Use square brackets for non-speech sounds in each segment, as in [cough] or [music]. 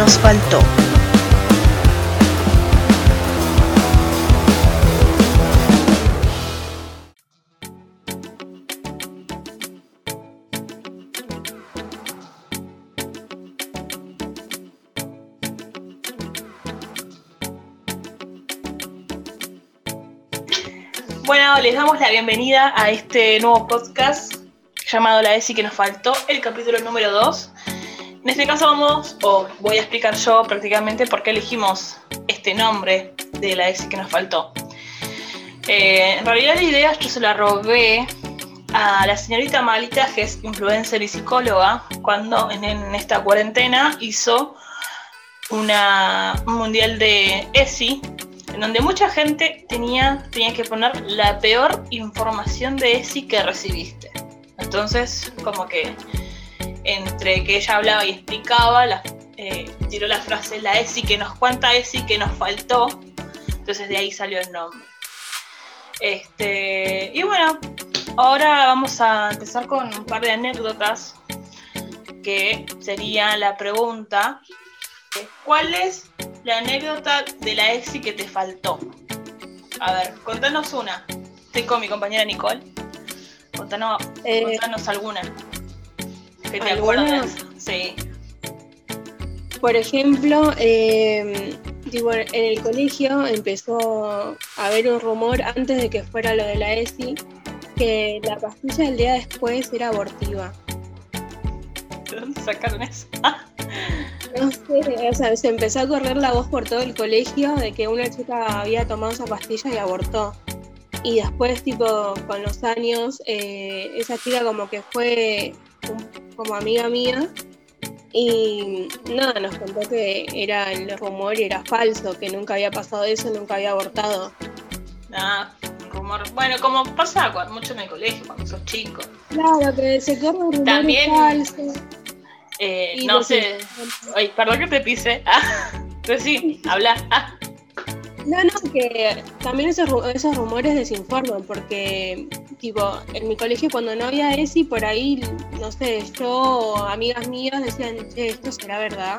nos faltó. Bueno, les damos la bienvenida a este nuevo podcast llamado La ESI que nos faltó, el capítulo número 2. En este caso vamos, o voy a explicar yo prácticamente por qué elegimos este nombre de la ESI que nos faltó. Eh, en realidad la idea yo se la robé a la señorita Malita, que es influencer y psicóloga, cuando en, esta cuarentena hizo un mundial de ESI en donde mucha gente tenía, tenía que poner la peor información de ESI que recibiste. Entonces, como que entre que ella hablaba y explicaba, la, eh, tiró la frase la ESI que nos cuenta ESI que nos faltó. Entonces de ahí salió el nombre. Este, y bueno, ahora vamos a empezar con un par de anécdotas que sería la pregunta, ¿cuál es la anécdota de la EXI que te faltó. A ver, contanos una. Estoy con mi compañera Nicole. Contanos, Eh, contanos alguna. Que te acuerdas. Sí. Por ejemplo, eh, digo, en el colegio empezó a haber un rumor antes de que fuera lo de la ESI que la pastilla del día después era abortiva. ¿De dónde sacaron eso? No sé, o sea, se empezó a correr la voz por todo el colegio de que una chica había tomado esa pastilla y abortó. Y después, tipo, con los años, eh, esa chica como que fue un- como amiga mía y nada, nos contó que era el rumor y era falso, que nunca había pasado eso, nunca había abortado. Ah, un rumor. Bueno, como pasa mucho en el colegio cuando sos chico. Claro, que se corre un rumor También- falso. Eh, no sé. Ay, perdón que te pise. Ah, [laughs] pero sí, habla. Ah, No, no, que también esos, esos rumores desinforman, porque, tipo, en mi colegio cuando no había ESI, por ahí, no sé, yo o amigas mías decían, che, esto será verdad.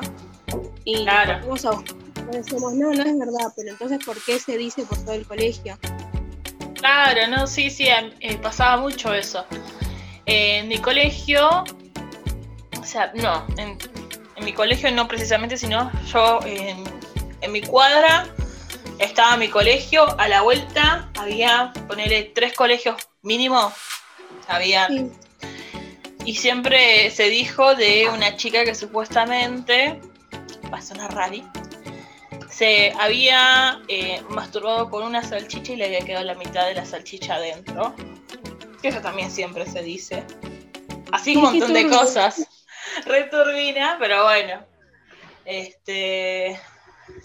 Y Claro. a decíamos, no, no es verdad, pero entonces, ¿por qué se dice por todo el colegio? Claro, no, sí, sí, a- eh, pasaba mucho eso. Eh, en mi colegio, o sea, no, en, en mi colegio no precisamente, sino yo en, en mi cuadra estaba mi colegio, a la vuelta había, ponerle tres colegios mínimo, había, Sí. y siempre se dijo de una chica que supuestamente, va a sonar rari, se había eh, masturbado con una salchicha y le había quedado la mitad de la salchicha adentro. Que eso también siempre se dice. Así un montón de cosas. [laughs] Returbina, pero bueno. Este.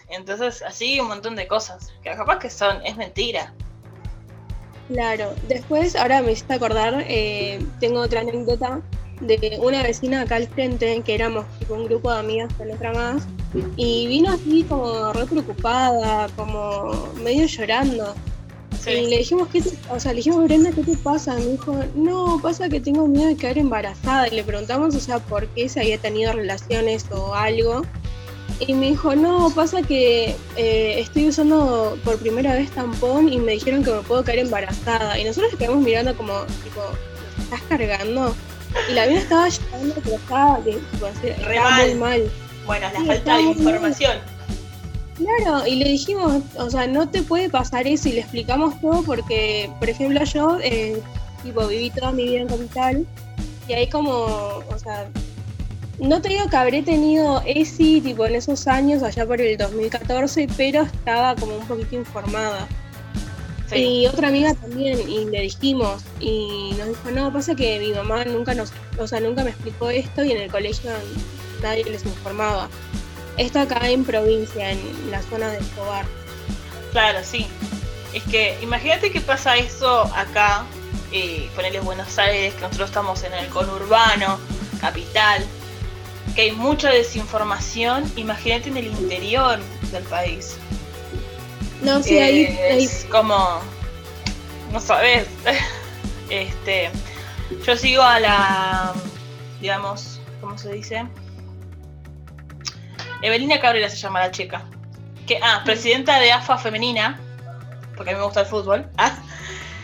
Entonces, así un montón de cosas. Que capaz que son, es mentira. Claro, después, ahora me hiciste acordar, eh, tengo otra anécdota de una vecina acá al frente, que éramos un grupo de amigas con otra más, y vino así como re preocupada, como medio llorando. Y le dijimos, ¿qué te, o sea, le dijimos, Brenda, ¿qué te pasa? Me dijo, no, pasa que tengo miedo de quedar embarazada. Y le preguntamos, o sea, por qué se había tenido relaciones o algo. Y me dijo, no, pasa que eh, estoy usando por primera vez tampón y me dijeron que me puedo caer embarazada. Y nosotros quedamos mirando como, tipo, ¿nos estás cargando? Y la mina estaba llorando, pero estaba, de- tipo, Re muy mal. mal. Bueno, la Sí, falta de información. Claro, y le dijimos, o sea, no te puede pasar eso y le explicamos todo porque, por ejemplo, yo, eh, tipo, viví toda mi vida en Capital y ahí como, o sea, no te digo que habré tenido ESI, tipo, en esos años, allá por el 2014, pero estaba como un poquito informada. Sí. Y otra amiga también, y le dijimos, y nos dijo, no, pasa que mi mamá nunca nos, o sea, nunca me explicó esto y en el colegio nadie les informaba. Esto acá en provincia, en la zona de Escobar. Claro, sí. Es que imagínate que pasa eso acá, eh, ponerle Buenos Aires, que nosotros estamos en el conurbano, capital, que hay mucha desinformación, imagínate en el interior del país. No, sí, ahí, ahí. Es como. No sabes. [laughs] este. Yo sigo a la. Digamos. ¿Cómo se dice? Evelina Cabrera se llama la chica. Que, ah, presidenta de AFA femenina. Porque a mí me gusta el fútbol. [laughs] Ah,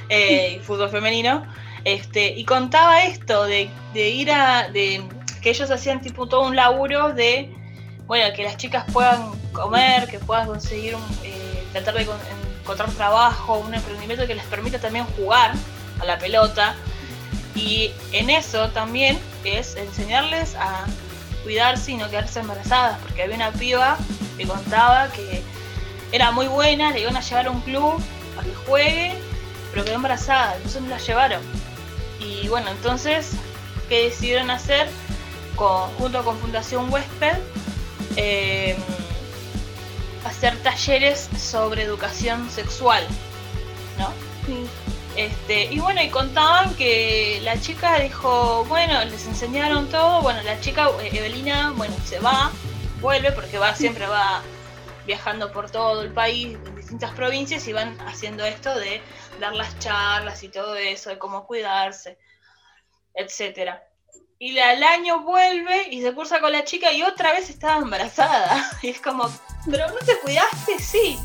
eh, fútbol femenino. Este, y contaba esto de, de ir a. de que ellos hacían tipo todo un laburo de. Bueno, que las chicas puedan comer, que puedan conseguir eh, tratar de con- encontrar trabajo, un emprendimiento que les permita también jugar a la pelota. Y en eso también es enseñarles a cuidarse y no quedarse embarazadas, porque había una piba que contaba que era muy buena, le iban a llevar a un club a que juegue, pero quedó embarazada, entonces no la llevaron. Y bueno, entonces, ¿qué decidieron hacer? Con- junto con Fundación Huésped, eh, hacer talleres sobre educación sexual, ¿no? Sí. Este, y bueno, y contaban que la chica dijo, bueno, les enseñaron todo, bueno, la chica eh, Evelina, bueno, se va, vuelve porque va, siempre va viajando por todo el país, en distintas provincias y van haciendo esto de dar las charlas y todo eso, de cómo cuidarse, etcétera. Y al año vuelve y se cursa con la chica y otra vez estaba embarazada. [laughs] Y es como, pero no te cuidaste, sí.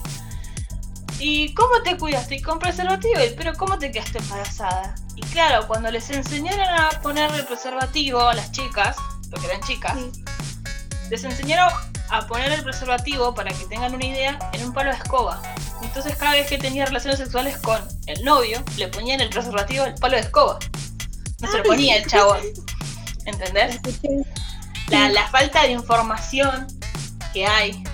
¿Y cómo te cuidaste? Y con preservativo, ¿Y pero ¿cómo te quedaste embarazada? Y claro, cuando les enseñaron a poner el preservativo a las chicas, porque eran chicas, Sí. les enseñaron a poner el preservativo, para que tengan una idea, en un palo de escoba. Entonces cada vez que tenía relaciones sexuales con el novio, le ponían el preservativo al palo de escoba. No se lo ponía el chabón. [laughs] ¿Entendés? La, la falta de información que hay.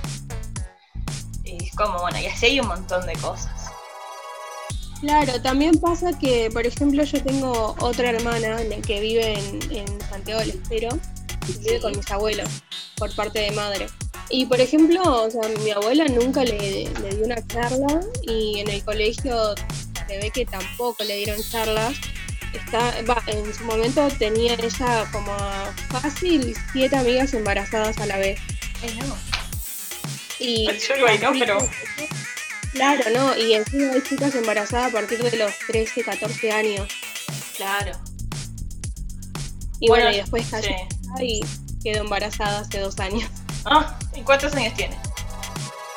Es como, bueno, y así hay un montón de cosas. Claro, también pasa que, por ejemplo, yo tengo otra hermana que vive en, en Santiago del Estero, y vive con mis abuelos, por parte de madre. Y por ejemplo, o sea, mi abuela nunca le, le dio una charla y en el colegio se ve que tampoco le dieron charlas. Está, va, en su momento tenía ella como fácil siete amigas embarazadas a la vez. Ay, no. Y Yo digo, ay, no, pero- Claro, ¿no? Y encima hay chicas embarazadas a partir de los 13, 14 años. Claro. Y Bueno, bueno, y después cayó sí. y quedó embarazada hace dos años. Ah, ¿y cuántos años tiene?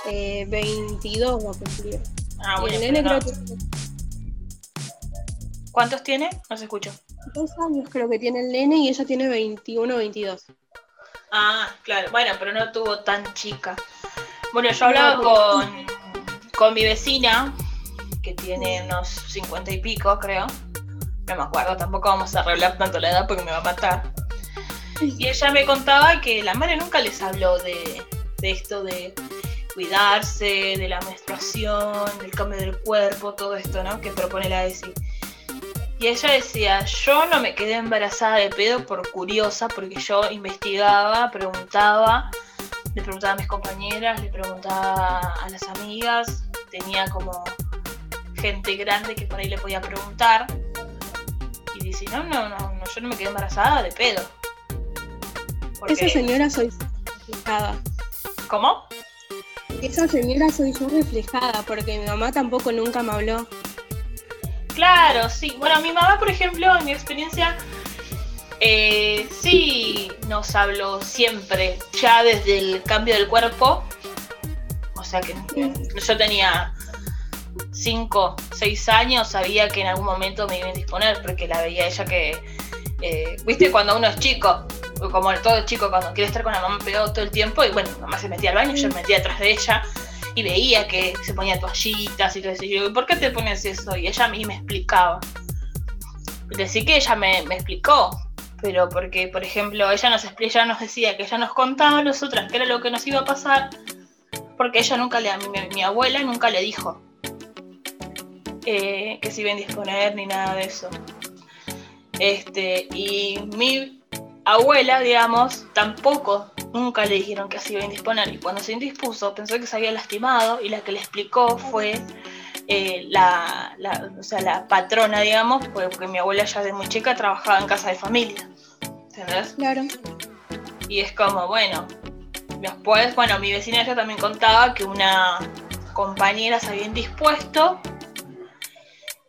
Eh, 22 va a cumplir. Ah, y bueno, el nene pero no. creo que ¿Cuántos tiene? No se escucha. dos años creo que tiene el nene y ella tiene 21 22. Ah, claro. Bueno, pero no tuvo tan chica. Bueno, yo hablaba con, con mi vecina, que tiene unos 50 y pico, creo. No me acuerdo, tampoco vamos a revelar tanto la edad porque me va a matar. Y ella me contaba que la madre nunca les habló de, de esto de cuidarse, de la menstruación, del cambio del cuerpo, todo esto, ¿no? Que propone la ESI. Y ella decía, yo no me quedé embarazada de pedo por curiosa, porque yo investigaba, preguntaba, le preguntaba a mis compañeras, le preguntaba a las amigas, tenía como gente grande que por ahí le podía preguntar. Y dice, no, no, no, no, yo no me quedé embarazada de pedo. Porque- Esa señora soy reflejada. ¿Cómo? Esa señora soy yo reflejada porque mi mamá tampoco nunca me habló. Claro, sí. Bueno, mi mamá, por ejemplo, en mi experiencia, eh, sí nos habló siempre, ya desde el cambio del cuerpo. O sea que yo tenía 5, 6 años, sabía que en algún momento me iba a indisponer, porque la veía ella que, eh, viste, cuando uno es chico, como todo chico, cuando quiere estar con la mamá pegado todo el tiempo, y bueno, mamá se metía al baño, yo me metía detrás de ella, y veía que se ponía toallitas y todo eso. Y yo, ¿por qué te pones eso? Y ella a mí me explicaba. Decir que ella me, explicó, pero porque, por ejemplo, ella nos, ella nos decía que ella nos contaba a nosotras qué era lo que nos iba a pasar, porque ella nunca le, mi, mi abuela nunca le dijo eh, que se iba a indisponer ni nada de eso. Este, y mi abuela, digamos, tampoco nunca le dijeron que se iba a indisponer. Y cuando se indispuso, pensó que se había lastimado y la que le explicó fue eh, la, la- o sea, la patrona, digamos, porque mi abuela ya de muy chica trabajaba en casa de familia. ¿Entendés? Claro. Y es como, bueno, después, bueno, mi vecina ella también contaba que una compañeras habían dispuesto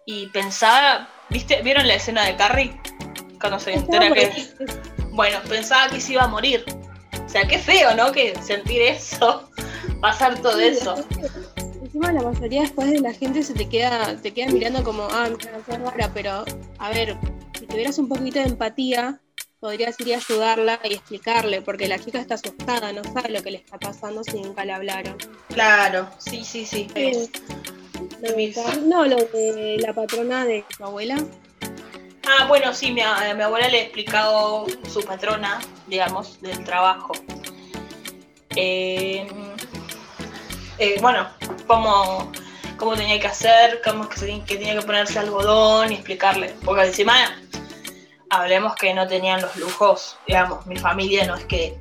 y pensaba, ¿viste? ¿Vieron la escena de Carrie? Cuando se entera que... Bueno, pensaba que se iba a morir. O sea, qué feo, ¿no? Que sentir eso, [laughs] pasar todo eso. Encima la mayoría después de la gente se te queda, te queda mirando como, ah, me rara, pero a ver, si tuvieras un poquito de empatía, podrías ir a ayudarla y explicarle, porque la chica está asustada, no sabe lo que le está pasando si nunca le hablaron. Claro, sí, sí, sí. no, lo de la patrona de su abuela. Ah, bueno, sí, mi, mi abuela le ha explicado su patrona, digamos, del trabajo. Eh, eh, bueno, cómo, cómo tenía que hacer, cómo que, que tenía que ponerse algodón y explicarle. Porque encima hablemos que no tenían los lujos, digamos, mi familia no es que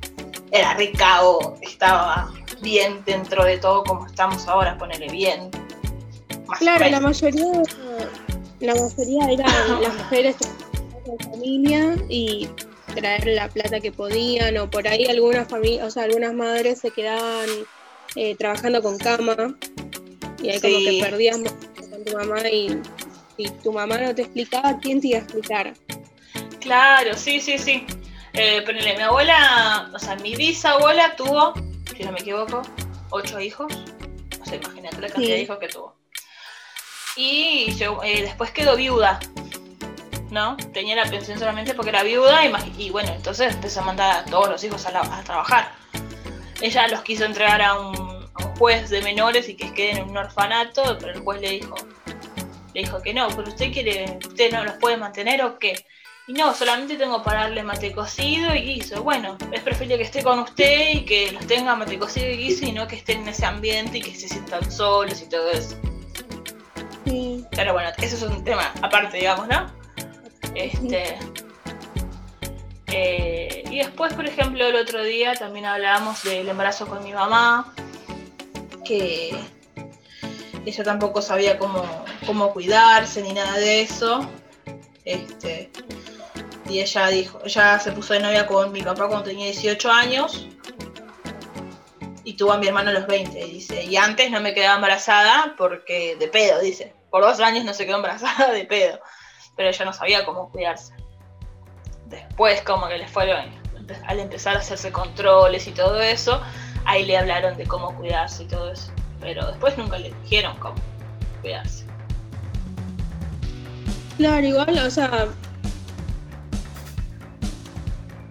era rica o estaba bien dentro de todo como estamos ahora, ponerle bien. claro, la mayoría, la mayoría eran [laughs] las mujeres de familia y traer la plata que podían o por ahí algunas familias, o sea, algunas madres se quedaban eh, trabajando con cama y ahí como que perdías con tu mamá y si tu mamá no te explicaba, ¿quién te iba a explicar? Claro, sí, sí, sí. Eh, ponele, mi abuela, o sea, mi bisabuela tuvo, si no me equivoco, ocho hijos. O sea, imagínate la cantidad de hijos que tuvo. Y eh, después quedó viuda, ¿no? Tenía la pensión solamente porque era viuda y, bueno, entonces empezó a mandar a todos los hijos a, trabajar. Ella los quiso entregar a un, a un, juez de menores y que queden en un orfanato, pero el juez le dijo, le dijo que no, pero usted quiere, usted no los puede mantener o qué. Y no, solamente tengo para darle mate cocido y guiso. Bueno, es preferible que esté con usted y que los tenga mate cocido y guiso y no que estén en ese ambiente y que se sientan solos y todo eso. Pero bueno, eso es un tema aparte, digamos, ¿no? Este. Eh, y después, por ejemplo, el otro día también hablábamos del embarazo con mi mamá, que ella tampoco sabía cómo, cómo cuidarse ni nada de eso. Este, y ella dijo, ella se puso de novia con mi papá cuando tenía 18 años y tuvo a mi hermano a los 20, dice. Y antes no me quedaba embarazada porque de pedo, dice. Por dos años no se quedó embarazada de pedo. Pero ella no sabía cómo cuidarse. Después como que le fueron, al empezar a hacerse controles y todo eso, ahí le hablaron de cómo cuidarse y todo eso. Pero después nunca le dijeron cómo cuidarse. Claro, igual, o sea,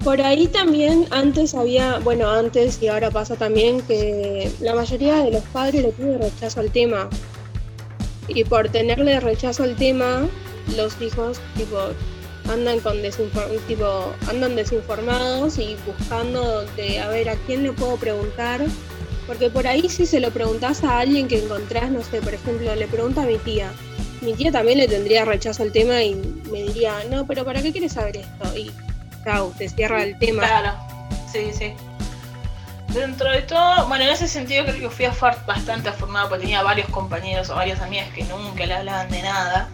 por ahí también antes había, bueno, antes y ahora pasa también que la mayoría de los padres le tienen rechazo al tema. Y por tenerle rechazo al tema, los hijos tipo andan con tipo, andan desinformados y buscando de a ver a quién le puedo preguntar. Porque por ahí si se lo preguntas a alguien que encontrás, no sé, por ejemplo, le pregunto a mi tía. Mi tía también le tendría rechazo al tema y me diría, no, pero ¿para qué quieres saber esto? Y te cierra el tema. Claro, sí, sí. Dentro de todo, bueno, en ese sentido creo que fui a bastante afortunada porque tenía varios compañeros o varias amigas que nunca le hablaban de nada.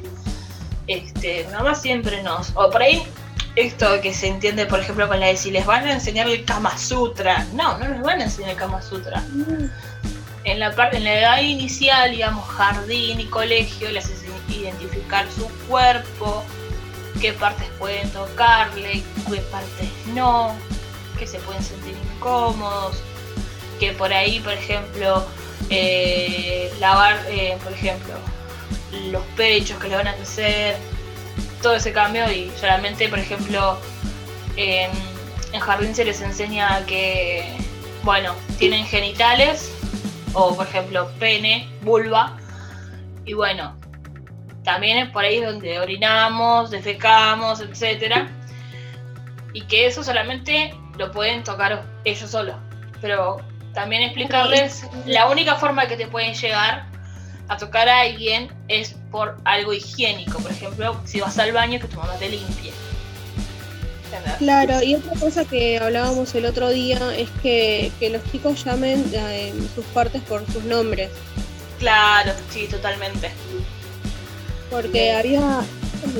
Este, nada más siempre nos. O por ahí, esto que se entiende, por ejemplo, con la de si les van a enseñar el Kama Sutra. No, no les van a enseñar el Kama Sutra. Mm. En la parte, en la edad inicial, digamos, jardín y colegio, les enseñan identificar su cuerpo, qué partes pueden tocarle, qué partes no, que se pueden sentir incómodos, que por ahí, por ejemplo, eh, lavar, eh, por ejemplo, los pechos que le van a hacer, todo ese cambio y solamente, por ejemplo, en jardín se les enseña que, bueno, tienen genitales o, por ejemplo, pene, vulva, y bueno, también es por ahí donde orinamos, defecamos, etcétera. Y que eso solamente lo pueden tocar ellos solos. Pero también explicarles la única forma que te pueden llegar a tocar a alguien es por algo higiénico. Por ejemplo, si vas al baño, que tu mamá te limpie. Claro, y otra cosa que hablábamos el otro día es que, los chicos llamen eh, sus partes por sus nombres. Claro, sí, totalmente. Porque había,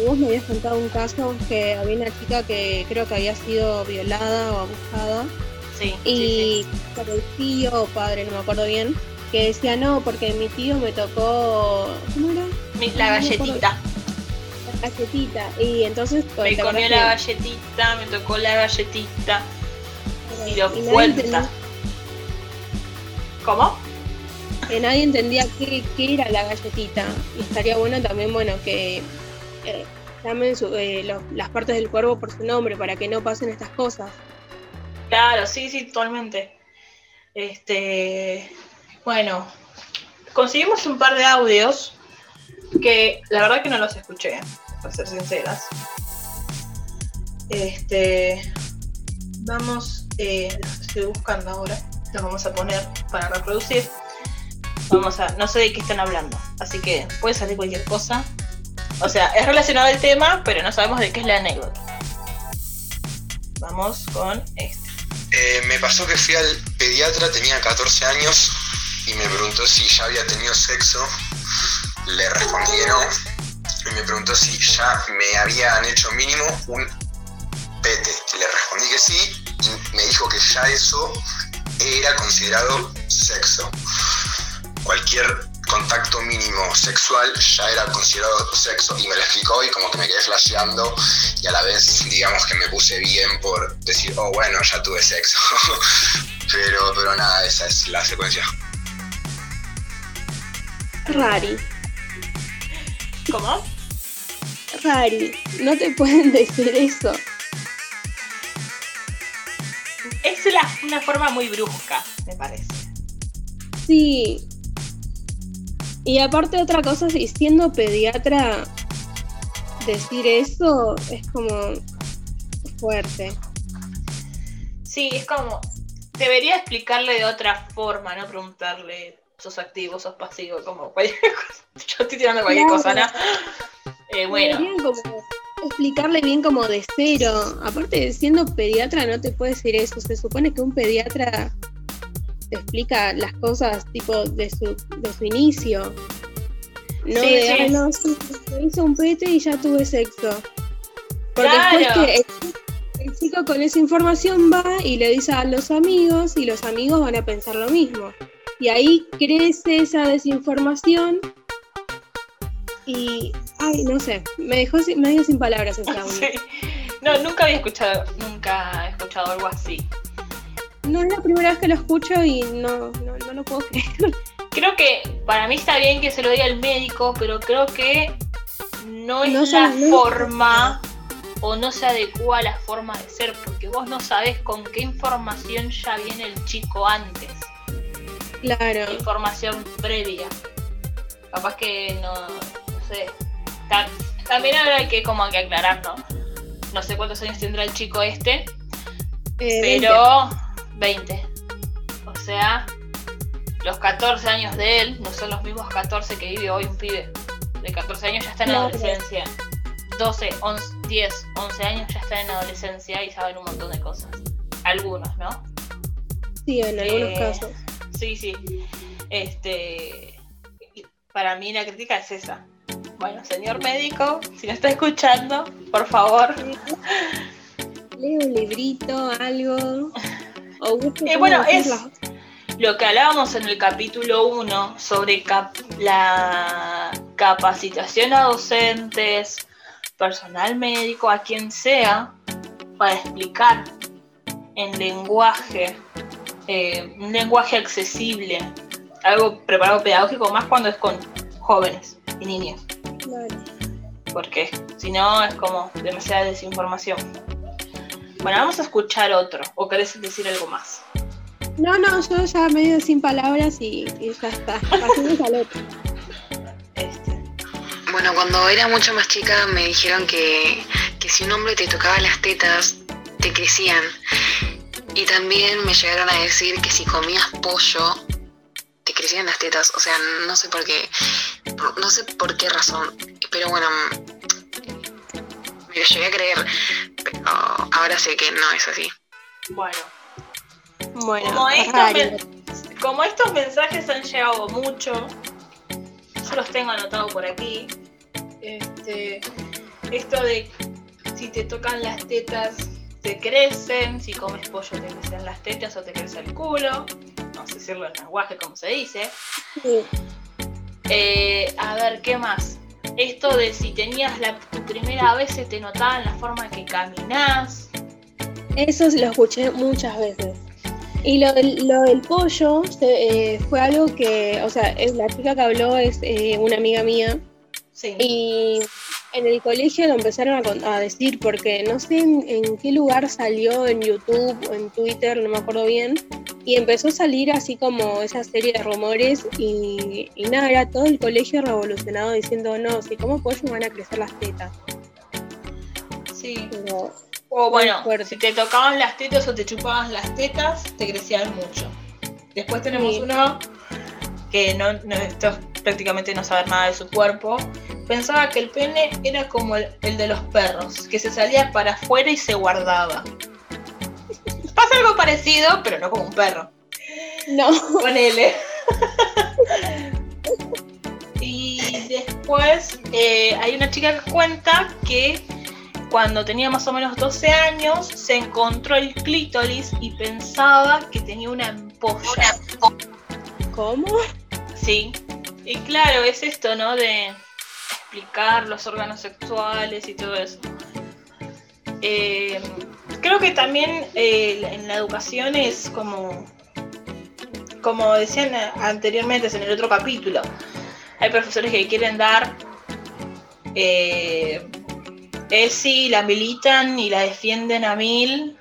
vos me habías contado un caso que había una chica que creo que había sido violada o abusada. Sí. Y por el tío o padre, no me acuerdo bien, que decía no, porque mi tío me tocó. ¿Cómo era? La galletita. La galletita. Y entonces. Me comió la galletita, me tocó la galletita. Y lo vuelta. ¿Cómo? Nadie entendía qué, era la galletita. Y estaría bueno también, bueno, que eh, llamen eh, las partes del cuerpo por su nombre para que no pasen estas cosas. Claro, sí, sí, totalmente. Este, bueno, conseguimos un par de audios que la verdad que no los escuché, para ser sinceras. Este, vamos, eh, estoy buscando ahora, los vamos a poner para reproducir. Vamos a, no sé de qué están hablando, así que puede salir cualquier cosa. O sea, es relacionado al tema, pero no sabemos de qué es la anécdota. Vamos con este. Eh, me pasó que fui al pediatra, tenía 14 años, y me preguntó si ya había tenido sexo. Le respondí que no. Y me preguntó si ya me habían hecho mínimo un pete. Le respondí que sí, y me dijo que ya eso era considerado sexo. Cualquier contacto mínimo sexual ya era considerado sexo y me lo explicó y como que me quedé flasheando y a la vez digamos que me puse bien por decir, oh bueno, ya tuve sexo. [laughs] pero, pero nada, esa es la secuencia. Rari. ¿Cómo? Rari, no te pueden decir eso. Es una forma muy brusca, me parece. Sí, y aparte otra cosa, si siendo pediatra, decir eso es como fuerte. Sí, es como, debería explicarle de otra forma, no preguntarle, sos activo, sos pasivo, como cualquier [laughs] cosa. Yo estoy tirando cualquier cosa, ¿no? Eh, bueno. Como explicarle bien como de cero. Aparte, siendo pediatra no te puede decir eso. Se supone que un pediatra explica las cosas tipo de su, de su inicio. No de, no, hizo un pete y ya tuve sexo. Porque después que el, chico con esa información va y le dice a los amigos y los amigos van a pensar lo mismo. Y ahí crece esa desinformación y, ay, no sé, me dejó medio sin palabras esa [laughs] No, nunca había escuchado, nunca he escuchado algo así no es la primera vez que lo escucho y no, no, lo puedo creer. Creo que para mí está bien que se lo diga el médico, pero creo que no es la forma o no se adecua a la forma de ser, porque vos no sabés con qué información ya viene el chico antes. Claro. Información previa. Capaz que no, no sé. También habrá que como que aclarar, ¿no? No sé cuántos años tendrá el chico este. Eh, pero 20. O sea, los 14 años de él no son los mismos 14 que vive hoy un pibe. De 14 años ya está en adolescencia. 12, 11, 10, 11 años ya está en adolescencia y saben un montón de cosas. Algunos, ¿no? Sí, en algunos eh, casos. Sí, sí. Este, para mí la crítica es esa. Bueno, señor médico, si no está escuchando, por favor. Lee un librito, algo. [laughs] Eh, bueno, es lo que hablábamos en el capítulo 1 sobre la capacitación a docentes, personal médico, a quien sea, para explicar en lenguaje, eh, un lenguaje accesible, algo preparado pedagógico, más cuando es con jóvenes y niños. Porque si no es como demasiada desinformación. Bueno, vamos a escuchar otro. ¿O querés decir algo más? No, no, yo ya medio sin palabras y, ya está. Pasemos al otro. Este. Bueno, cuando era mucho más chica me dijeron que, que si un hombre te tocaba las tetas, te crecían. Y también me llegaron a decir que si comías pollo, te crecían las tetas. O sea, no sé por qué. No sé por qué razón. Pero bueno, me lo llegué a creer ahora sé que no es así. Bueno. como, estos como estos mensajes han llegado mucho, yo los tengo anotados por aquí. Este, esto de si te tocan las tetas te crecen, si comes pollo te crecen las tetas o te crece el culo. vamos a decirlo en lenguaje como se dice. Eh, a ver, ¿qué más? Esto de si tenías la, tu primera vez se te notaba en la forma que caminás. Eso lo escuché muchas veces. Y lo del, lo del pollo eh, fue algo que, o sea, la chica que habló es eh, una amiga mía. Sí. Y en el colegio lo empezaron a, decir porque no sé en, qué lugar salió, en YouTube o en Twitter, no me acuerdo bien, y empezó a salir así como esa serie de rumores y, nada, era todo el colegio revolucionado diciendo, no, si como pollo van a crecer las tetas. Sí. o bueno, si te tocaban las tetas o te chupaban las tetas, te crecían mucho. Después tenemos uno que no, no, esto prácticamente no saber nada de su cuerpo, pensaba que el pene era como el, de los perros, que se salía para afuera y se guardaba. Pasa algo parecido, pero no como un perro. No. Con L. [laughs] y después eh, hay una chica que cuenta que cuando tenía más o menos 12 años se encontró el clítoris y pensaba que tenía una ampolla. ¿Cómo? Sí. Y claro, es esto, ¿no? De explicar los órganos sexuales y todo eso. Eh, creo que también eh, en la educación es como, como decían anteriormente en el otro capítulo, hay profesores que quieren dar, eh, sí la militan y la defienden a mil,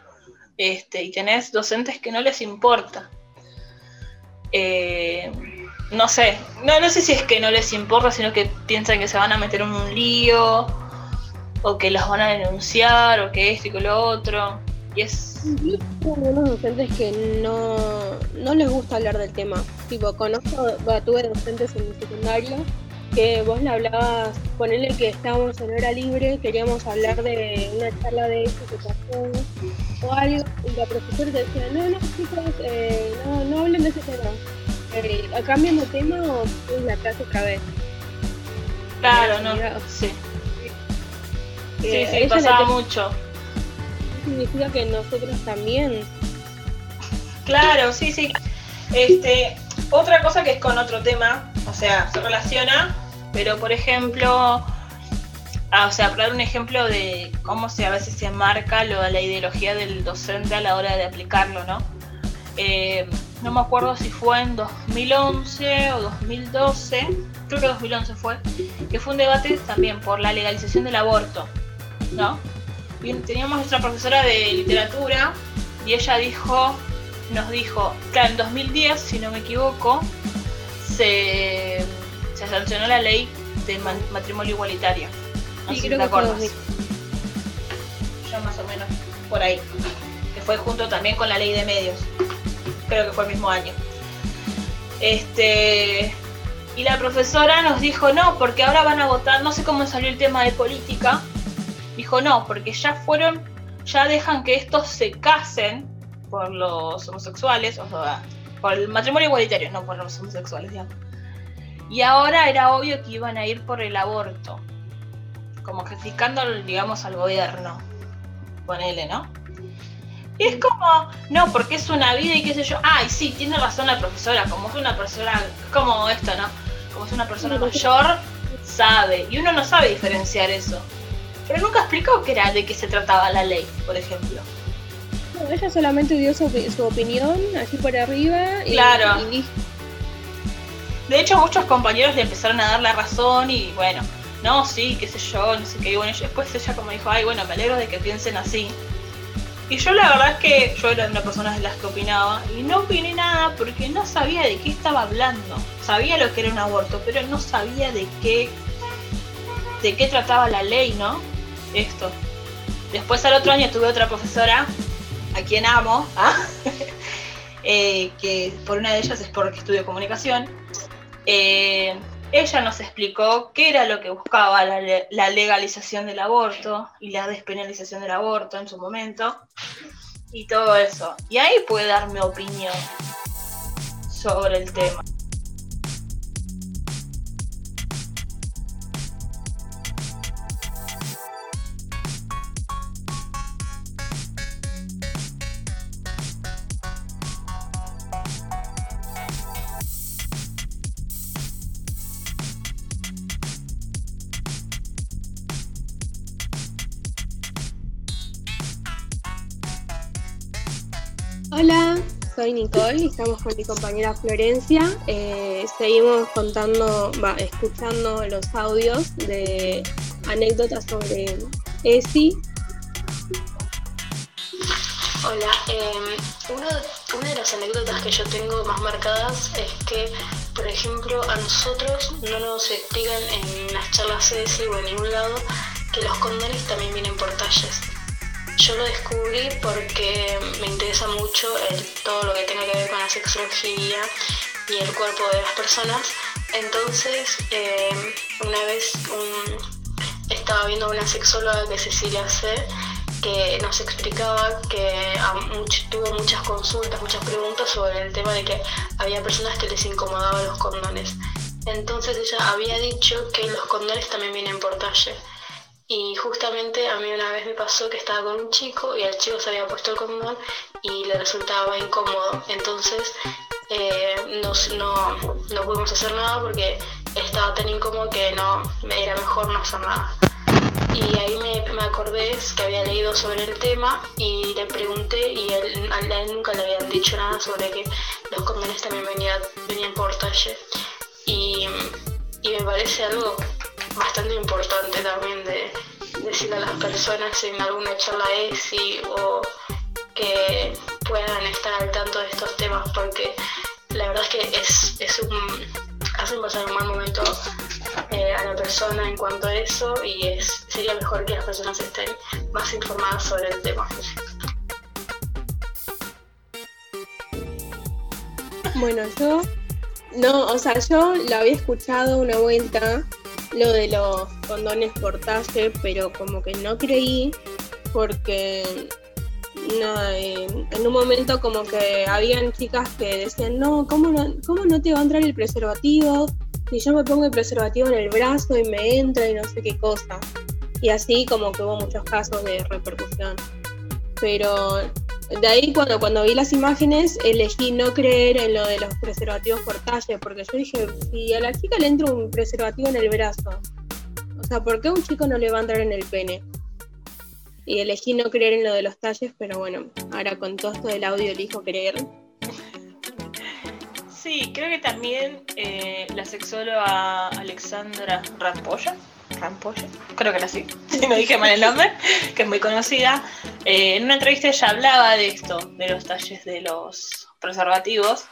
este, y tenés docentes que no les importa. Eh, no sé, no, no sé si es que no les importa, sino que piensan que se van a meter en un lío, o que los van a denunciar, o que esto y que lo otro. Y es. Hay algunos docentes que no, no les gusta hablar del tema. Tipo, conozco, tuve docentes en mi secundario que vos le hablabas, ponele que estábamos en hora libre, queríamos hablar de una charla de eso que pasó o algo, y la profesora te decía, no, no, chicos, eh, no, no hablen de ese tema eh, ¿cambian de tema o es la clase otra vez? Claro, no, sí. Sí, sí, pasaba mucho. Significa que nosotros también. Claro, sí, sí. Este, otra cosa que es con otro tema, o sea, se relaciona, pero por ejemplo, ah, o sea, para dar un ejemplo de cómo se a veces se marca lo, la ideología del docente a la hora de aplicarlo, ¿no? Eh, no me acuerdo si fue en 2011 o 2012, creo que 2011 fue, que fue un debate también por la legalización del aborto, ¿no? Teníamos nuestra profesora de literatura y ella dijo, nos dijo, claro, en 2010, si no me equivoco, se, sancionó la ley del matrimonio igualitario. No sé si te acuerdas. Ya más o menos por ahí. Que fue junto también con la ley de medios creo que fue el mismo año. Este, y la profesora nos dijo, no, porque ahora van a votar, no sé cómo salió el tema de política, dijo, no, porque ya fueron, ya dejan que estos se casen por los homosexuales, o sea, por el matrimonio igualitario, no por los homosexuales, digamos. Y ahora era obvio que iban a ir por el aborto, como criticando, digamos, al gobierno. Ponele, ¿no? Y es como, no, porque es una vida y qué sé yo. Ay, sí, tiene razón la profesora, como es una persona, como esto, ¿no? Como es una persona [laughs] mayor, sabe. Y uno no sabe diferenciar eso. Pero nunca explicó qué era, de qué se trataba la ley, por ejemplo. No, ella solamente dio su, opinión, así por arriba. Y, claro. De hecho, muchos compañeros le empezaron a dar la razón y bueno, no, sí, qué sé yo, no sé qué. Y bueno, después ella como dijo, ay, bueno, me alegro de que piensen así. Y yo la verdad es que yo era una persona de las que opinaba y no opiné nada porque no sabía de qué estaba hablando. Sabía lo que era un aborto, pero no sabía de qué de qué trataba la ley, ¿no? Esto. Después al otro año tuve otra profesora a quien amo, ¿ah? [laughs] eh, que por una de ellas es porque estudio comunicación. Eh, ella nos explicó qué era lo que buscaba la, legalización del aborto y la despenalización del aborto en su momento y todo eso. Y ahí puede dar mi opinión sobre el tema. Hola, soy Nicole y estamos con mi compañera Florencia. Eh, seguimos contando, va, escuchando los audios de anécdotas sobre ESI. Hola, eh, una de las anécdotas que yo tengo más marcadas es que, por ejemplo, a nosotros no nos explican en las charlas ESI o en ningún lado que los condones también vienen por talles. Yo lo descubrí porque me interesa mucho todo lo que tenga que ver con la sexología y el cuerpo de las personas. Entonces, eh, una vez estaba viendo una sexóloga que Cecilia C que nos explicaba que tuvo muchas consultas, muchas preguntas sobre el tema de que había personas que les incomodaban los condones. Entonces ella había dicho que los condones también vienen por talle. Y justamente a mí una vez me pasó que estaba con un chico y el chico se había puesto el condón y le resultaba incómodo. Entonces eh, no, no, pudimos hacer nada porque estaba tan incómodo que no era mejor no hacer nada. Y ahí me, me acordé que había leído sobre el tema y le pregunté y él, a él nunca le habían dicho nada sobre que los condones también venían, venían por talle. Y, y me parece algo bastante importante también de decirle a las personas en alguna charla ESI o que puedan estar al tanto de estos temas porque la verdad es que es, es un, hace pasar un mal momento eh, a la persona en cuanto a eso y es, sería mejor que las personas estén más informadas sobre el tema. Bueno, yo no, o sea, yo la había escuchado una vuelta lo de los condones por talle, pero como que no creí porque en un momento como que habían chicas que decían, no, ¿cómo no, ¿cómo no te va a entrar el preservativo? Si yo me pongo el preservativo en el brazo y me entra y no sé qué cosa. Y así como que hubo muchos casos de repercusión. Pero de ahí cuando, cuando vi las imágenes elegí no creer en lo de los preservativos por talle, porque yo dije, si a la chica le entra un preservativo en el brazo, o sea, ¿por qué a un chico no le va a entrar en el pene? Y elegí no creer en lo de los talles, pero bueno, ahora con todo esto del audio elijo creer. Sí, creo que también eh, la sexóloga Alexandra Rampolla Rampolla, creo que era así, [laughs] si no dije mal el nombre, que es muy conocida. Eh, en una entrevista ella hablaba de esto, de los talles de los preservativos.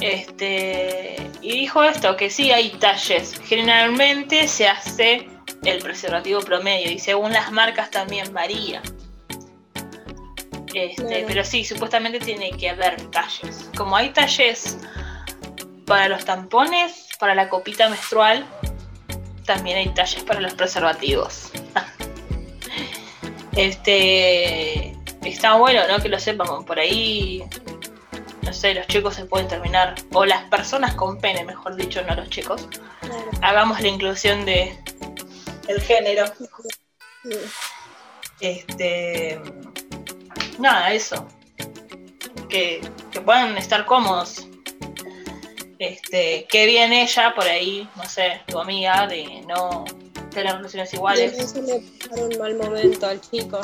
Este, y dijo esto, que sí hay talles. Generalmente se hace el preservativo promedio y según las marcas también varía. Este, Pero sí, supuestamente tiene que haber talles. Como hay talles para los tampones, para la copita menstrual, también hay talles para los preservativos. [laughs] este está bueno, ¿no? Que lo sepamos. Por ahí, no sé, los chicos se pueden terminar, o las personas con pene, mejor dicho, no los chicos. Hagamos la inclusión de el género. Este nada, eso. Que, que puedan estar cómodos este, qué bien ella por ahí, no sé, tu amiga, de no tener relaciones iguales. eso le un mal momento al chico.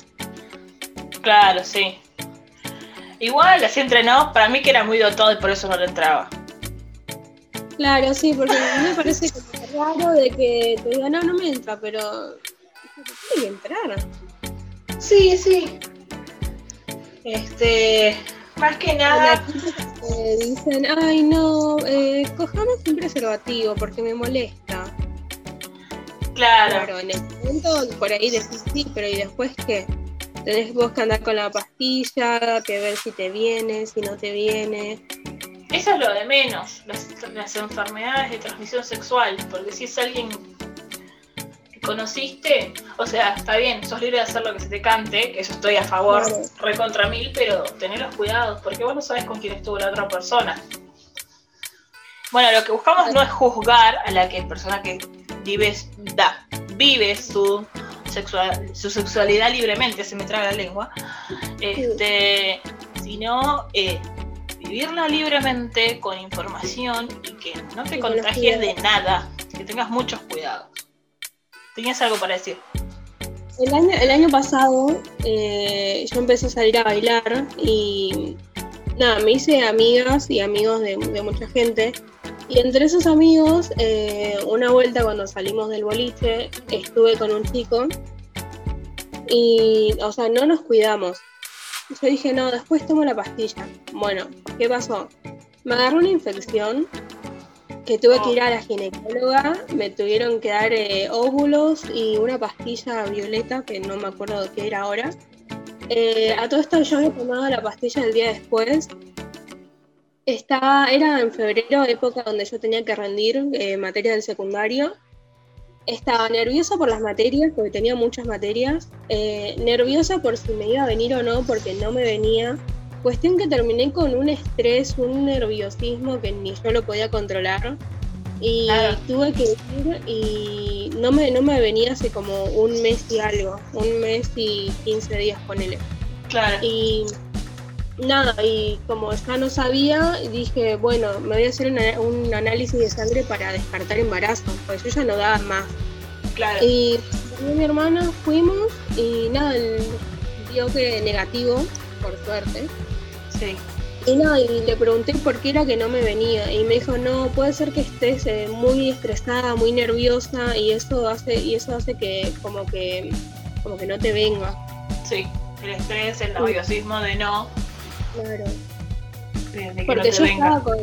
Claro, sí. Igual, así entrenó, para mí que era muy dotado y por eso no le entraba. Claro, sí, porque a mí me parece raro de que te diga, no, no me entra, pero tiene que entrar. Sí, sí. Este, más que nada. dicen, ay no, eh, cojamos un preservativo porque me molesta. Claro. Claro, en el momento por ahí decís sí, pero ¿y después qué? Tenés vos que andar con la pastilla, que ver si te viene, si no te viene. Eso es lo de menos, las, las enfermedades de transmisión sexual, porque si es alguien conociste, o sea, está bien, sos libre de hacer lo que se te cante, que eso estoy a favor, recontra mil, pero tener los cuidados, porque vos no sabes con quién estuvo la otra persona. Bueno, lo que buscamos no es juzgar a la que persona que vive, da, vive su, sexual, su sexualidad libremente, se me traga la lengua, este, sino eh, vivirla libremente con información y que no te contagies de nada, que tengas muchos cuidados. ¿Tenías algo para decir? el año, el año pasado eh, yo empecé a salir a bailar y nada, me hice amigas y amigos de, mucha gente. Y entre esos amigos, eh, una vuelta cuando salimos del boliche, estuve con un chico y, o sea, no nos cuidamos. Yo dije, no, después tomo la pastilla. Bueno, ¿qué pasó? Me agarró una infección que tuve que ir a la ginecóloga, me tuvieron que dar eh, óvulos y una pastilla violeta, que no me acuerdo de qué era ahora. Eh, a todo esto yo había tomado la pastilla el día después. Estaba, era en febrero, época donde yo tenía que rendir eh, materia del secundario. Estaba nerviosa por las materias, porque tenía muchas materias. Eh, nerviosa por si me iba a venir o no, porque no me venía. Cuestión que terminé con un estrés, un nerviosismo que ni yo lo podía controlar. Y tuve que ir y no me, no me venía hace como un mes y algo, un mes y 15 días, ponele. Claro. Y nada, y como ya no sabía, dije, bueno, me voy a hacer un análisis de sangre para descartar embarazo, pues yo ya no daba más. Claro. Y mi hermana fuimos y nada, dio que negativo, por suerte. Sí. Y nada, y le pregunté por qué era que no me venía. Y me dijo, no, puede ser que estés eh, muy estresada, muy nerviosa, y eso hace, y eso hace que como que como que no te venga. Sí, el estrés, el nerviosismo de no Claro. Porque yo, estaba con,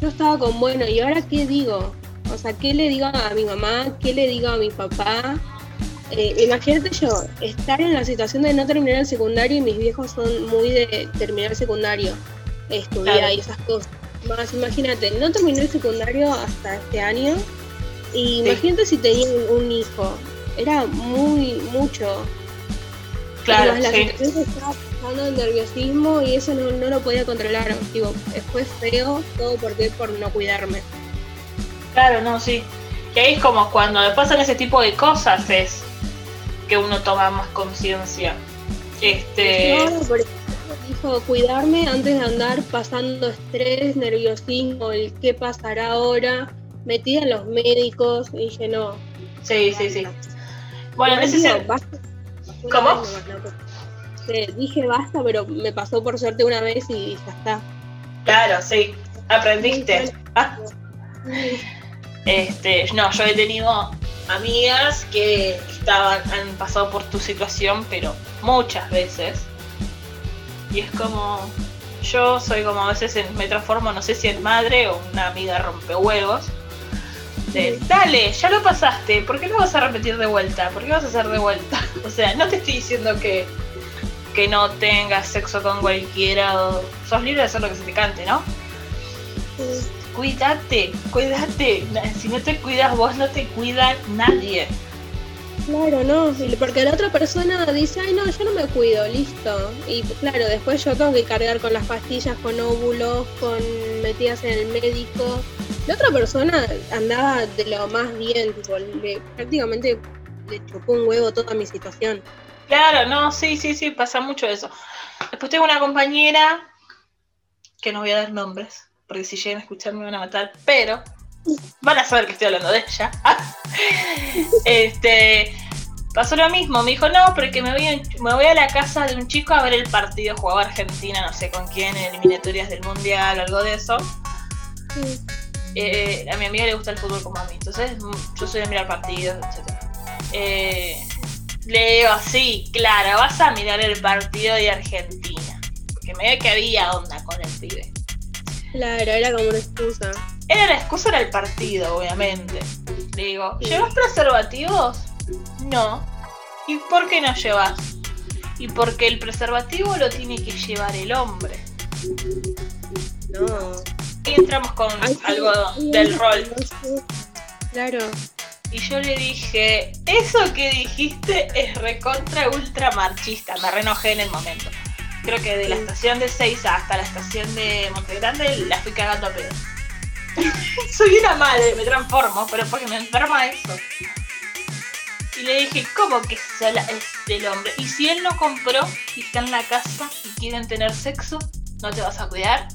yo estaba con, bueno, ¿y ahora qué digo? O sea, ¿qué le digo a mi mamá? ¿Qué le digo a mi papá? Eh, imagínate yo, estar en la situación de no terminar el secundario y mis viejos son muy de terminar el secundario, estudiar y esas cosas. Más imagínate, no terminé el secundario hasta este año y imagínate si tenía un hijo, era muy, mucho. Claro, sí el nerviosismo y eso no, no lo podía controlar. Digo, fue feo, todo porque por no cuidarme. Claro, no, sí. Y ahí es como cuando pasan ese tipo de cosas es que uno toma más conciencia. Este. por dijo cuidarme antes de andar pasando estrés, nerviosismo, el qué pasará ahora, metida en los médicos, y dije no. Sí, sí, sí. Bueno, ese ¿Cómo? dije basta, pero me pasó por suerte una vez y ya está. Claro, sí, aprendiste. Este, no, yo he tenido amigas que estaban, han pasado por tu situación, pero muchas veces. Y es como, yo soy como a veces me transformo, no sé si en madre o una amiga rompehuevos. De, dale, ya lo pasaste, ¿por qué no vas a repetir de vuelta? ¿Por qué vas a hacer de vuelta? [laughs] O sea, no te estoy diciendo que que no tengas sexo con cualquiera o sos libre de hacer lo que se te cante, ¿no? Cuídate, cuídate. Si no te cuidas vos, no te cuida nadie. Claro, no, porque la otra persona dice, ay no, yo no me cuido, listo. Y claro, después yo tengo que cargar con las pastillas, con óvulos, con metidas en el médico. La otra persona andaba de lo más bien, tipo, prácticamente le chupó un huevo toda mi situación. Claro, no, sí, sí, sí, pasa mucho eso. Después tengo una compañera, que no voy a dar nombres, porque si llegan a escuchar me van a matar, pero van a saber que estoy hablando de ella. [laughs] este, pasó lo mismo, me dijo, no, porque me voy, me voy a la casa de un chico a ver el partido, jugaba Argentina, no sé con quién, en eliminatorias del Mundial, algo de eso. Eh, a mi amiga le gusta el fútbol como a mí, entonces yo soy de mirar partidos, etc. Eh, le digo, sí, claro, vas a mirar el partido de Argentina. Porque me ve que había onda con el pibe. Claro, era como una excusa. Era la excusa era el partido, obviamente. Le digo, ¿llevas preservativos? No. ¿Y por qué no llevas? Y porque el preservativo lo tiene que llevar el hombre. No. Y entramos con algo del rol. Claro. Y yo le dije, eso que dijiste es recontra ultra marchista. Me renojé en el momento. Creo que de la estación de Seiza hasta la estación de Montegrande la fui cagando a pedo. [laughs] Soy una madre, me transformo, pero porque me enferma eso. Y le dije, ¿cómo que es del hombre? Y si él no compró y está en la casa y quieren tener sexo, ¿no te vas a cuidar?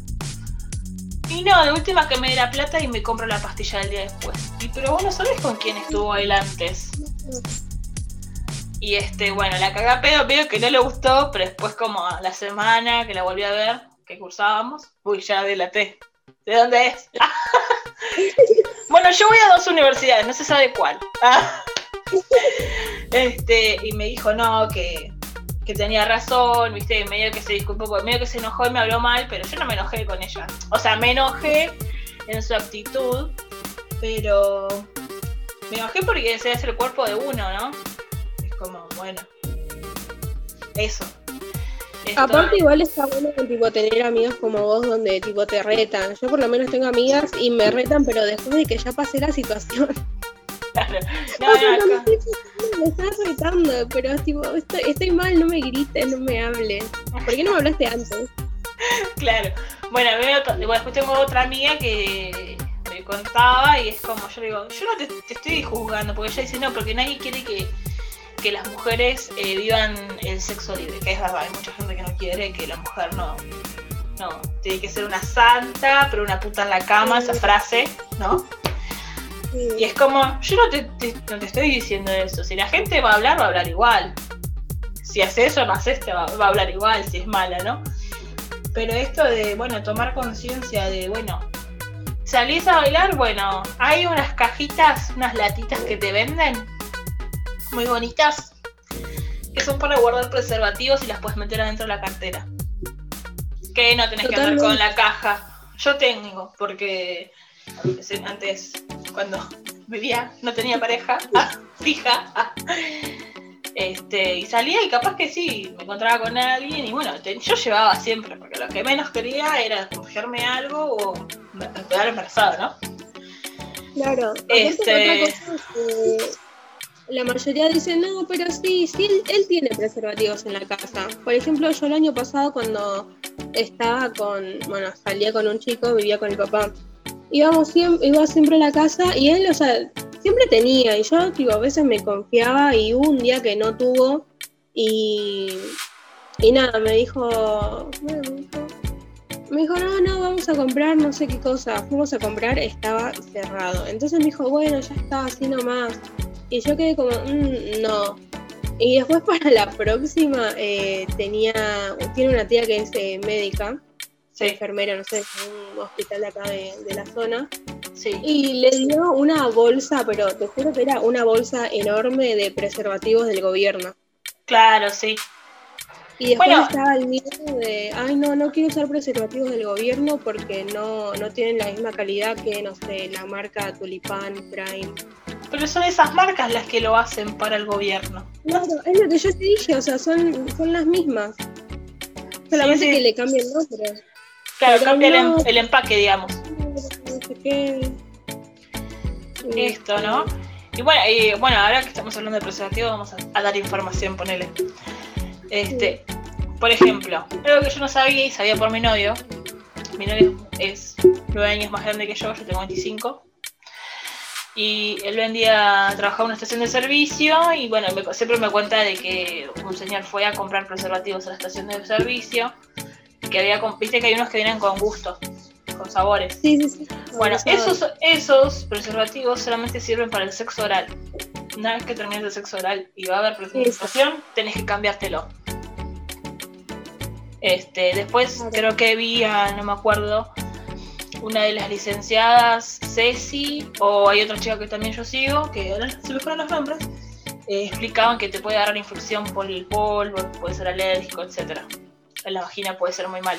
Y no, de última que me dé la plata y me compro la pastilla del día después. Y pero vos no sabés con quién estuvo él antes. Y este, bueno, la cagué a pedo, veo que no le gustó, pero después como la semana que la volví a ver, que cursábamos, uy, ya delaté. ¿De dónde es? [laughs] bueno, yo voy a dos universidades, no se sabe cuál. [laughs] este, y me dijo, no, que, que tenía razón, viste, medio que se disculpó, medio que se enojó y me habló mal, pero yo no me enojé con ella. O sea, me enojé en su actitud, pero me enojé porque ese es el cuerpo de uno, ¿no? Bueno, eso. Aparte igual está bueno tipo tener amigos como vos donde tipo te retan. Yo por lo menos tengo amigas y me retan, pero después de que ya pasé la situación. Claro. [laughs] No, no, me estás retando, pero tipo, estoy, estoy, mal, no me grites, no me hables. ¿Por qué no me hablaste antes? [laughs] Claro. Bueno, después tengo otra amiga que me contaba y es como, yo digo, yo no te, te estoy juzgando, porque ella dice, no, porque nadie quiere que que las mujeres eh, vivan el sexo libre, que es verdad, hay mucha gente que no quiere que la mujer no, no, tiene que ser una santa, pero una puta en la cama, esa frase, ¿no? Y es como, yo no te, no te, estoy diciendo eso, si la gente va a hablar, va a hablar igual. Si hace eso, no hace va, va a hablar igual, si es mala, ¿no? Pero esto de, bueno, tomar conciencia de, bueno, salís a bailar, bueno, hay unas cajitas, unas latitas que te venden muy bonitas que son para guardar preservativos y las puedes meter adentro de la cartera. Que no tenés que andar con la caja. Yo tengo, porque antes, cuando [laughs] vivía, no tenía pareja [laughs] ah, fija. Ah, este, y salía y capaz que sí, me encontraba con alguien y bueno, yo llevaba siempre, porque lo que menos quería era cogerme algo o quedar embarazada, ¿no? Claro, este la mayoría dice, no, pero sí, sí, él, tiene preservativos en la casa. Por ejemplo, yo el año pasado cuando estaba con, bueno, salía con un chico, vivía con el papá, íbamos siempre, iba siempre a la casa y él, o sea, siempre tenía y yo, tipo, a veces me confiaba y un día que no tuvo y, y nada, me dijo, me dijo, no, no, vamos a comprar no sé qué cosa. Fuimos a comprar, estaba cerrado. Entonces me dijo, bueno, ya está, así nomás. Y yo quedé como, mm, no. Y después para la próxima eh, tenía, tiene una tía que es eh, médica, enfermera, no sé, en un hospital de acá de, la zona. Sí. Y le dio una bolsa, pero te juro que era una bolsa enorme de preservativos del gobierno. Claro, sí. Y después estaba el miedo de, ay no, no quiero usar preservativos del gobierno porque no, no tienen la misma calidad que, no sé, la marca Tulipán, Prime. Pero son esas marcas las que lo hacen para el gobierno. Claro, es lo que yo te dije, o sea, son, son las mismas. Solamente que le cambien el nombre. Claro, cambia em, el, empaque, digamos. Esto, ¿no? Y bueno, y bueno, ahora que estamos hablando de preservativo, vamos a, dar información, ponele. Este, por ejemplo, algo que yo no sabía y sabía por mi novio. Mi novio es nueve años más grande que yo, yo tengo 25 y él vendía, trabajaba en una estación de servicio y bueno, siempre me cuenta de que un señor fue a comprar preservativos a la estación de servicio, que había, viste que hay unos que vienen con gusto, con sabores. Sí, sí, sí. Bueno, esos, esos preservativos solamente sirven para el sexo oral. Una vez que termines el sexo oral y va a haber presentación, tenés que cambiártelo. Este, después creo que vi no me acuerdo, una de las licenciadas, Ceci, o hay otra chica que también yo sigo, que ahora se me fueron los nombres, eh, explicaban que te puede agarrar infección por el polvo, puede ser alérgico, etc. En la vagina puede ser muy mal,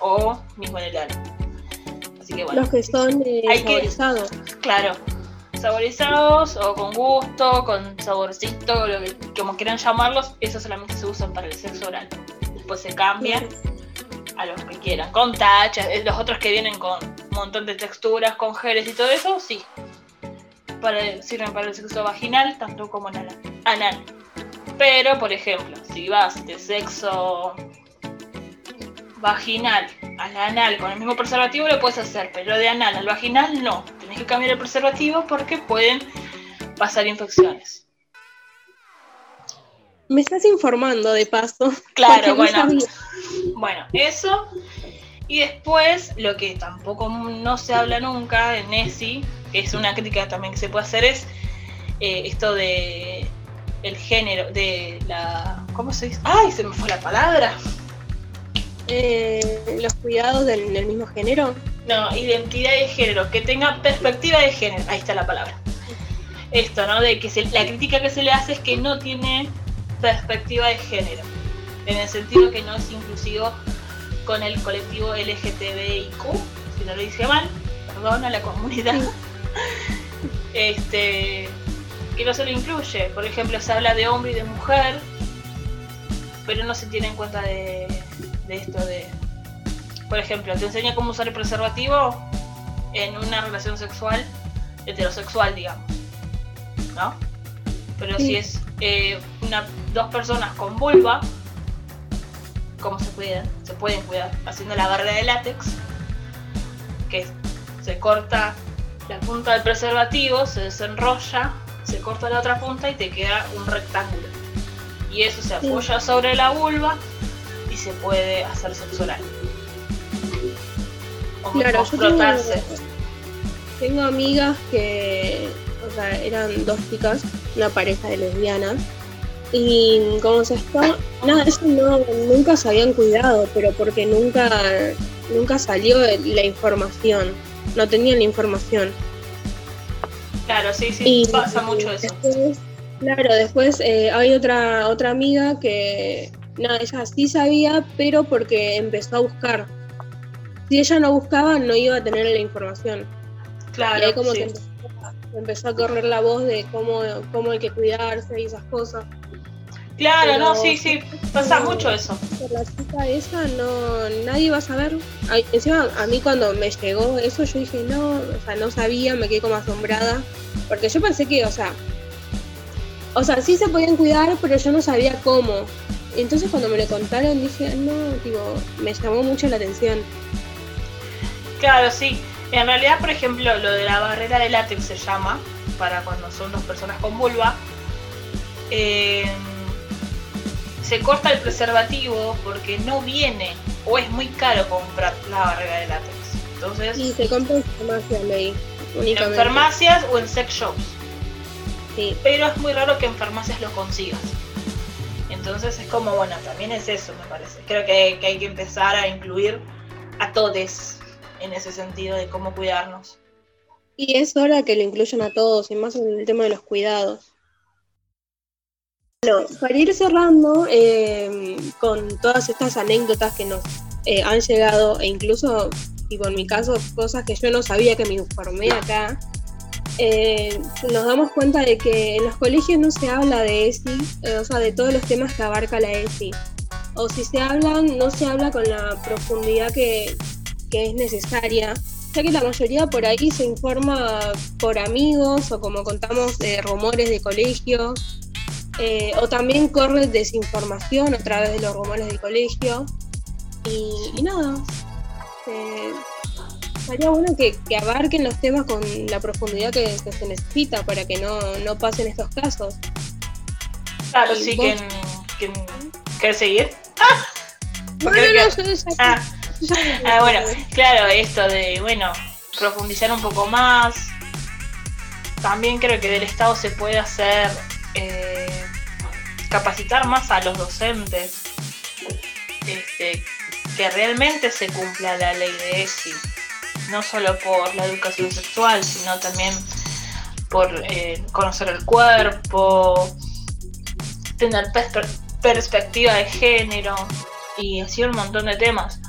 o mismo en el ano. Así que bueno. Los que son eh, saborizados. claro, saborizados o con gusto, con saborcito, lo que, como quieran llamarlos, esos solamente se usan para el sexo oral. Después se cambian a los que quieran, con tachas, eh, los otros que vienen con un montón de texturas, con geles y todo eso, sí. Sirven para el sexo vaginal, tanto como en anal. Pero, por ejemplo, si vas de sexo vaginal al anal con el mismo preservativo lo puedes hacer, pero de anal al vaginal no. Tienes que cambiar el preservativo porque pueden pasar infecciones. Me estás informando de paso. [laughs] Claro, bueno. Bueno, eso. Y después, lo que tampoco no se habla nunca en Nessie, que es una crítica también que se puede hacer, es eh, esto de el género, de la... ¿Cómo se dice? ¡Ay, se me fue la palabra! Eh, los cuidados del, mismo género. No, identidad de género, que tenga perspectiva de género. Ahí está la palabra. Esto, ¿no? De que la crítica que se le hace es que no tiene perspectiva de género. En el sentido que no es inclusivo con el colectivo LGTBIQ, si no lo dice mal, perdón a la comunidad. [laughs] este que no se lo incluye. Por ejemplo, se habla de hombre y de mujer, pero no se tiene en cuenta de, esto de... Por ejemplo, te enseña cómo usar el preservativo en una relación sexual heterosexual, digamos. ¿No? Pero si es eh, una, dos personas con vulva, ¿cómo se cuidan? Se pueden cuidar haciendo la barrera de látex, que se corta la punta del preservativo, se desenrolla se corta la otra punta y te queda un rectángulo. Y eso se apoya sobre la vulva y se puede hacer sexo claro, yo tengo, tengo, amigas que, o sea, eran dos chicas, una pareja de lesbianas, y como se está, nada, eso no, nunca se habían cuidado, pero porque nunca, nunca salió la información, no tenían la información. Claro, sí, sí, pasa mucho eso. claro, después eh, hay otra, otra amiga que, no, ella sí sabía, pero porque empezó a buscar. Si ella no buscaba, no iba a tener la información. Claro, y como que empezó, a correr la voz de cómo, cómo hay que cuidarse y esas cosas. Claro, no, sí, sí, pasa mucho eso. Por la chica esa no, nadie va a saber. Encima a mí cuando me llegó eso yo dije, no, o sea, no sabía, me quedé como asombrada, porque yo pensé que, o sea, o sea, sí se podían cuidar, pero yo no sabía cómo. Entonces cuando me lo contaron dije, no, tipo, me llamó mucho la atención. Claro, sí. En realidad, por ejemplo, lo de la barrera de látex se llama, para cuando son dos personas con vulva. Eh, se corta el preservativo porque no viene o es muy caro comprar la barrera de látex. Entonces, sí, se compra en farmacias, leí. En farmacias o en sex shops. Sí. Pero es muy raro que en farmacias lo consigas. Entonces es como, bueno, también es eso, me parece. Creo que, que hay que empezar a incluir a todos en ese sentido de cómo cuidarnos. Y es hora que lo incluyan a todos, y más en el tema de los cuidados. Bueno, para ir cerrando eh, con todas estas anécdotas que nos eh, han llegado, e incluso, y en mi caso, cosas que yo no sabía que me informé acá, eh, nos damos cuenta de que en los colegios no se habla de ESI, o sea, de todos los temas que abarca la ESI. O si se hablan, no se habla con la profundidad que, que es necesaria, ya que la mayoría por ahí se informa por amigos o como contamos, de rumores de colegios eh, o también corre desinformación a través de los rumores del colegio. Y, nada, eh, sería bueno que, abarquen los temas con la profundidad que, se necesita para que no, no, pasen estos casos. Claro, sí, que, ¿quieres seguir? ¡Ah! Bueno, ah. [laughs] ah, bueno, claro, esto de, bueno, profundizar un poco más. También creo que del Estado se puede hacer eh, capacitar más a los docentes, este, que realmente se cumpla la ley de ESI, no solo por la educación sexual, sino también por eh, conocer el cuerpo, tener perspectiva de género y así un montón de temas.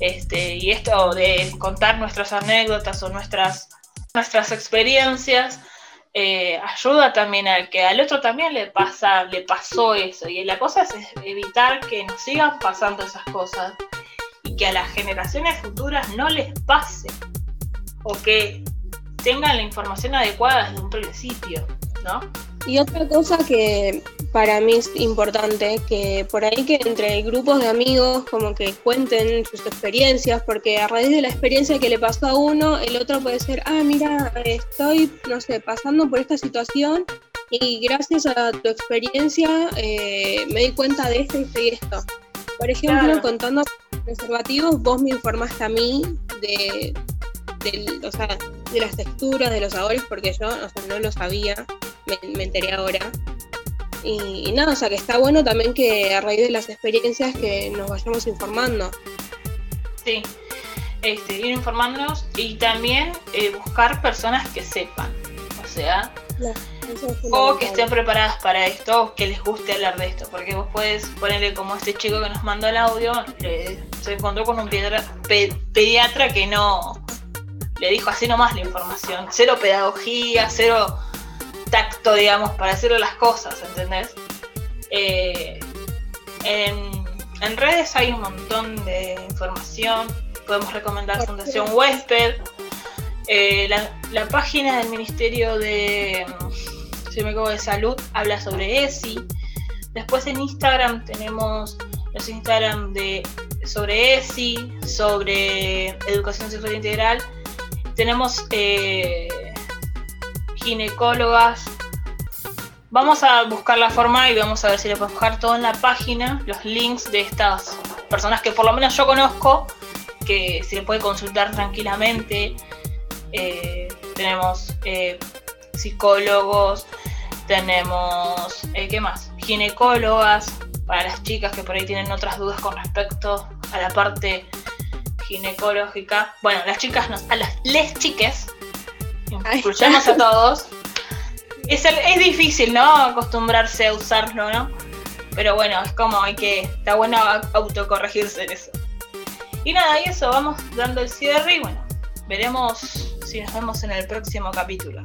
Este, y esto de contar nuestras anécdotas o nuestras, nuestras experiencias eh, ayuda también al que al otro también le pasa, le pasó eso. Y la cosa es evitar que nos sigan pasando esas cosas y que a las generaciones futuras no les pase. O que tengan la información adecuada desde un principio, ¿no? Y otra cosa que para mí es importante, que por ahí que entre grupos de amigos como que cuenten sus experiencias, porque a raíz de la experiencia que le pasó a uno, el otro puede ser, ah, mira, estoy, no sé, pasando por esta situación y gracias a tu experiencia eh, me di cuenta de esto, y esto. Por ejemplo, contando preservativos, vos me informaste a mí de, de, o sea, de las texturas, de los sabores, porque yo o sea, no lo sabía me, enteré ahora. Y, nada, o sea que está bueno también que a raíz de las experiencias que nos vayamos informando. Sí, este, ir informándonos y también eh, buscar personas que sepan, o sea, o que estén preparadas para esto, o que les guste hablar de esto, porque vos puedes ponerle como este chico que nos mandó el audio, se encontró con un pediatra que no le dijo así nomás la información, cero pedagogía, cero tacto, digamos, para hacer las cosas, ¿entendés? Eh, en, redes hay un montón de información, podemos recomendar Fundación Huésped, eh, la, página del Ministerio de, si me de Salud habla sobre ESI, después en Instagram tenemos los Instagram de sobre ESI, sobre educación sexual integral, tenemos eh, ginecólogas. Vamos a buscar la forma y vamos a ver si le podemos buscar todo en la página, los links de estas personas que por lo menos yo conozco, que se le puede consultar tranquilamente. Eh, tenemos eh, psicólogos, tenemos, ¿qué más? Ginecólogas, para las chicas que por ahí tienen otras dudas con respecto a la parte ginecológica. Bueno, las chicas, no, a las les chiques, escuchamos a todos. Es, es difícil, ¿no? Acostumbrarse a usarlo, ¿no? Pero bueno, es como hay que, está bueno autocorregirse en eso. Y nada, y eso, vamos dando el cierre y bueno, veremos si nos vemos en el próximo capítulo.